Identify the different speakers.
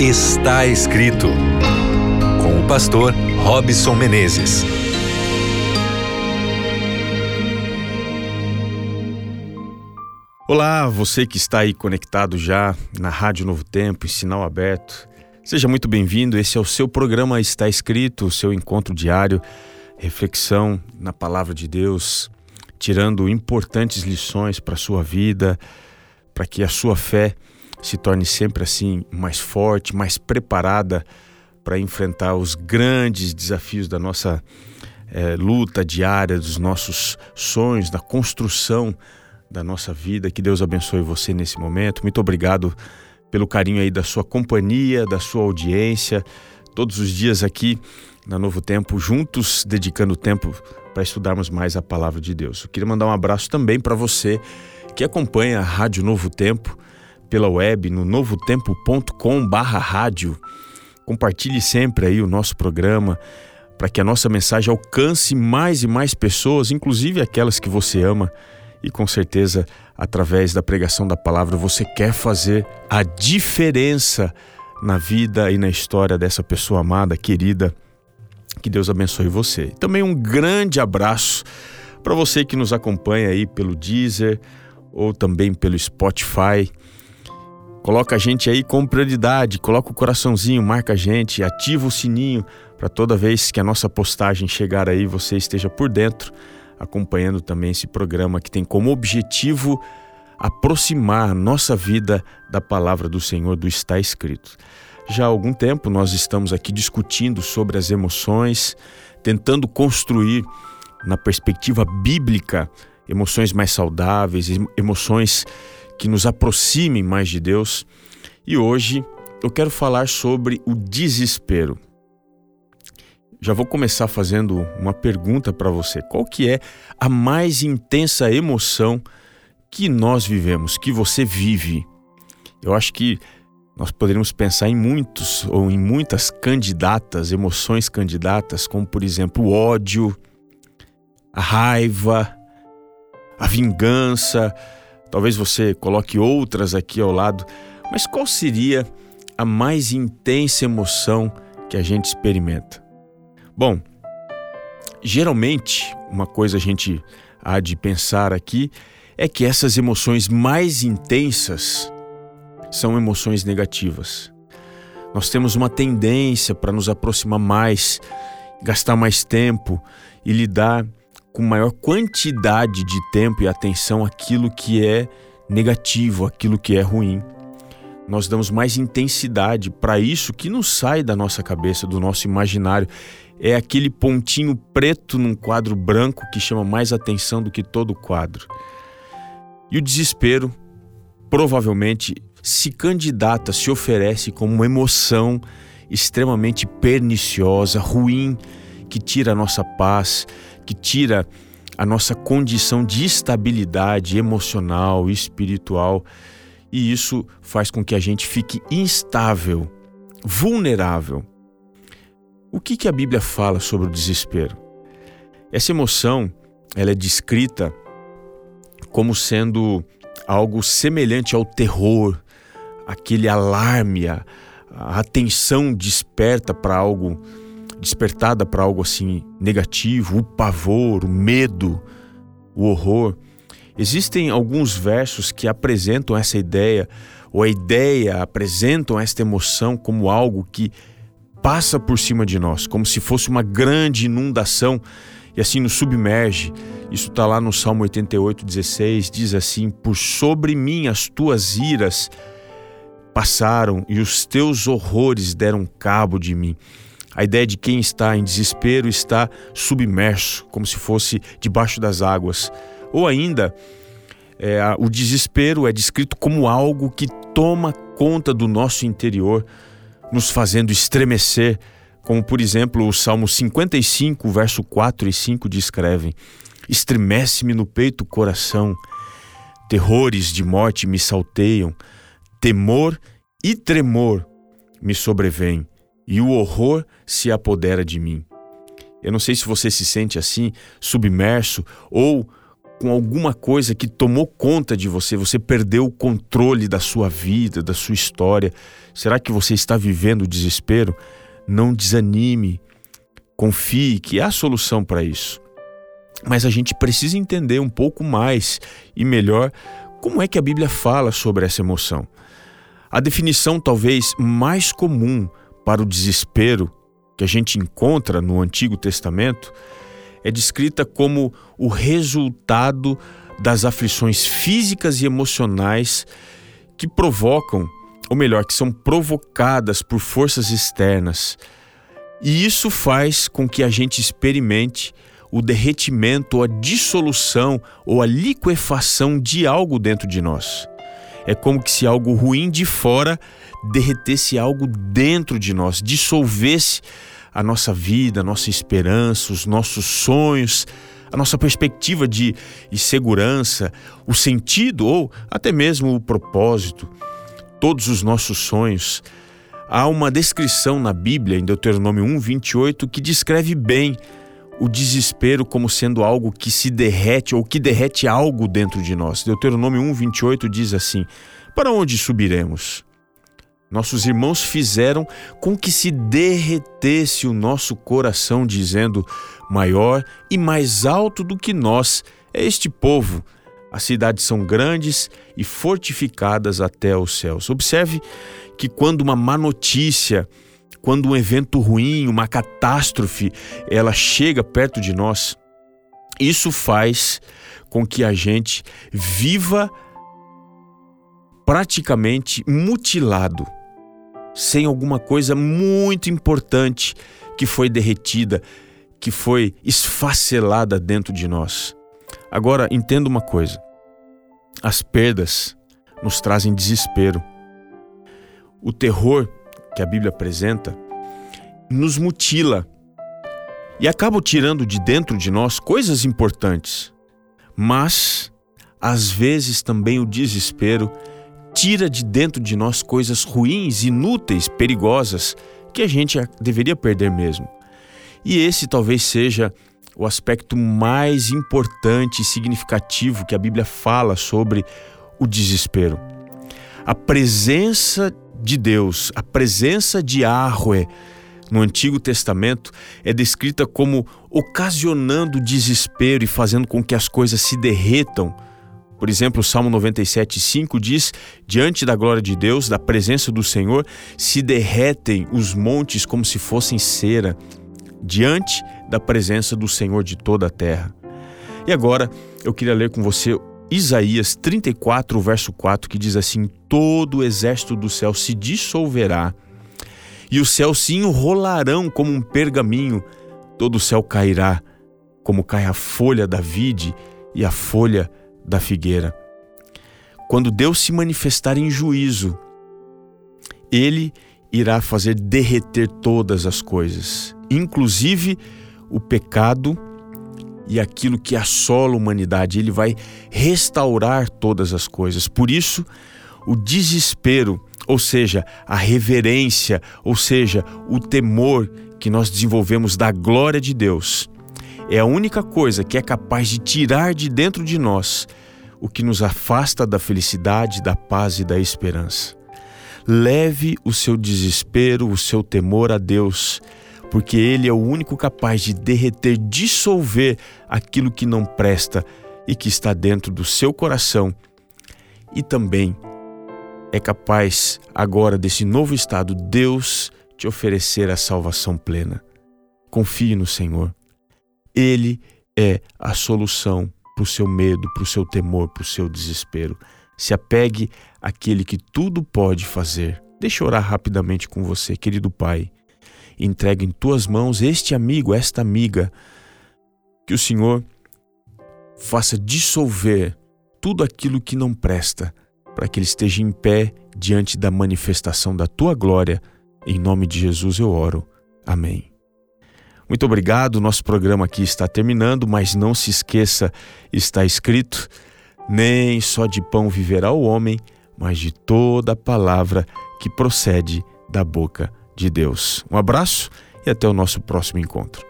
Speaker 1: Está escrito com o pastor Robson Menezes.
Speaker 2: Olá, você que está aí conectado já na Rádio Novo Tempo, em sinal aberto. Seja muito bem-vindo. Esse é o seu programa Está Escrito, o seu encontro diário, reflexão na palavra de Deus, tirando importantes lições para a sua vida, para que a sua fé se torne sempre assim mais forte, mais preparada para enfrentar os grandes desafios da nossa é, luta diária, dos nossos sonhos, da construção da nossa vida. Que Deus abençoe você nesse momento. Muito obrigado pelo carinho aí da sua companhia, da sua audiência, todos os dias aqui na Novo Tempo, juntos, dedicando tempo para estudarmos mais a palavra de Deus. Eu queria mandar um abraço também para você que acompanha a Rádio Novo Tempo pela web no novotempo.com/rádio. Compartilhe sempre aí o nosso programa para que a nossa mensagem alcance mais e mais pessoas, inclusive aquelas que você ama. E com certeza, através da pregação da palavra, você quer fazer a diferença na vida e na história dessa pessoa amada, querida. Que Deus abençoe você. Também um grande abraço para você que nos acompanha aí pelo Deezer ou também pelo Spotify. Coloca a gente aí com prioridade, coloca o coraçãozinho, marca a gente, ativa o sininho para toda vez que a nossa postagem chegar aí você esteja por dentro, acompanhando também esse programa que tem como objetivo aproximar nossa vida da palavra do Senhor, do está escrito. Já há algum tempo nós estamos aqui discutindo sobre as emoções, tentando construir na perspectiva bíblica emoções mais saudáveis, emoções que nos aproximem mais de Deus. E hoje eu quero falar sobre o desespero. Já vou começar fazendo uma pergunta para você. Qual que é a mais intensa emoção que nós vivemos, que você vive? Eu acho que nós poderíamos pensar em muitos ou em muitas candidatas, emoções candidatas, como por exemplo o ódio, a raiva, a vingança, Talvez você coloque outras aqui ao lado, mas qual seria a mais intensa emoção que a gente experimenta? Bom, geralmente, uma coisa a gente há de pensar aqui é que essas emoções mais intensas são emoções negativas. Nós temos uma tendência para nos aproximar mais, gastar mais tempo e lidar com maior quantidade de tempo e atenção aquilo que é negativo, aquilo que é ruim. Nós damos mais intensidade para isso que não sai da nossa cabeça, do nosso imaginário. É aquele pontinho preto num quadro branco que chama mais atenção do que todo o quadro. E o desespero provavelmente se candidata, se oferece como uma emoção extremamente perniciosa, ruim, que tira a nossa paz, que tira a nossa condição de estabilidade emocional, espiritual, e isso faz com que a gente fique instável, vulnerável. O que, que a Bíblia fala sobre o desespero? Essa emoção ela é descrita como sendo algo semelhante ao terror, aquele alarme, a, a atenção desperta para algo despertada para algo assim negativo, o pavor, o medo, o horror. Existem alguns versos que apresentam essa ideia, ou a ideia apresentam esta emoção como algo que passa por cima de nós, como se fosse uma grande inundação e assim nos submerge. Isso está lá no Salmo 88, 16, diz assim: Por sobre mim as tuas iras passaram e os teus horrores deram cabo de mim. A ideia de quem está em desespero está submerso, como se fosse debaixo das águas. Ou ainda, é, o desespero é descrito como algo que toma conta do nosso interior, nos fazendo estremecer, como por exemplo o Salmo 55, verso 4 e 5 descrevem: Estremece-me no peito o coração, terrores de morte me salteiam, temor e tremor me sobrevêm e o horror se apodera de mim. Eu não sei se você se sente assim, submerso ou com alguma coisa que tomou conta de você, você perdeu o controle da sua vida, da sua história. Será que você está vivendo o desespero? Não desanime, confie que há solução para isso. Mas a gente precisa entender um pouco mais e melhor como é que a Bíblia fala sobre essa emoção. A definição talvez mais comum para o desespero que a gente encontra no Antigo Testamento é descrita como o resultado das aflições físicas e emocionais que provocam, ou melhor, que são provocadas por forças externas. E isso faz com que a gente experimente o derretimento, a dissolução ou a liquefação de algo dentro de nós. É como que se algo ruim de fora derretesse algo dentro de nós, dissolvesse a nossa vida, a nossa esperança, os nossos sonhos, a nossa perspectiva de, de segurança, o sentido ou até mesmo o propósito, todos os nossos sonhos. Há uma descrição na Bíblia, em Deuteronômio 1, 28, que descreve bem o desespero como sendo algo que se derrete ou que derrete algo dentro de nós. Deuteronômio 1, 28 diz assim: Para onde subiremos? Nossos irmãos fizeram com que se derretesse o nosso coração, dizendo: Maior e mais alto do que nós é este povo. As cidades são grandes e fortificadas até os céus. Observe que quando uma má notícia quando um evento ruim, uma catástrofe, ela chega perto de nós, isso faz com que a gente viva praticamente mutilado, sem alguma coisa muito importante que foi derretida, que foi esfacelada dentro de nós. Agora, entenda uma coisa: as perdas nos trazem desespero. O terror que a Bíblia apresenta nos mutila e acaba tirando de dentro de nós coisas importantes. Mas, às vezes, também o desespero tira de dentro de nós coisas ruins, inúteis, perigosas, que a gente deveria perder mesmo. E esse talvez seja o aspecto mais importante e significativo que a Bíblia fala sobre o desespero. A presença de Deus, a presença de Yahweh no Antigo Testamento é descrita como ocasionando desespero e fazendo com que as coisas se derretam. Por exemplo, o Salmo 97,5 diz: Diante da glória de Deus, da presença do Senhor, se derretem os montes como se fossem cera, diante da presença do Senhor de toda a terra. E agora eu queria ler com você Isaías 34, verso 4, que diz assim: Todo o exército do céu se dissolverá, e os céus se enrolarão como um pergaminho, todo o céu cairá, como cai a folha da vide e a folha da figueira. Quando Deus se manifestar em juízo, ele irá fazer derreter todas as coisas, inclusive o pecado e aquilo que assola a humanidade. Ele vai restaurar todas as coisas. Por isso, o desespero, ou seja, a reverência, ou seja, o temor que nós desenvolvemos da glória de Deus, é a única coisa que é capaz de tirar de dentro de nós o que nos afasta da felicidade, da paz e da esperança. Leve o seu desespero, o seu temor a Deus porque Ele é o único capaz de derreter, dissolver aquilo que não presta e que está dentro do seu coração, e também é capaz, agora desse novo estado, Deus te oferecer a salvação plena. Confie no Senhor. Ele é a solução para o seu medo, para o seu temor, para o seu desespero. Se apegue àquele que tudo pode fazer. Deixa eu orar rapidamente com você, querido Pai entregue em tuas mãos este amigo, esta amiga, que o Senhor faça dissolver tudo aquilo que não presta, para que ele esteja em pé diante da manifestação da tua glória. Em nome de Jesus eu oro. Amém. Muito obrigado. Nosso programa aqui está terminando, mas não se esqueça, está escrito: nem só de pão viverá o homem, mas de toda palavra que procede da boca de Deus. Um abraço e até o nosso próximo encontro.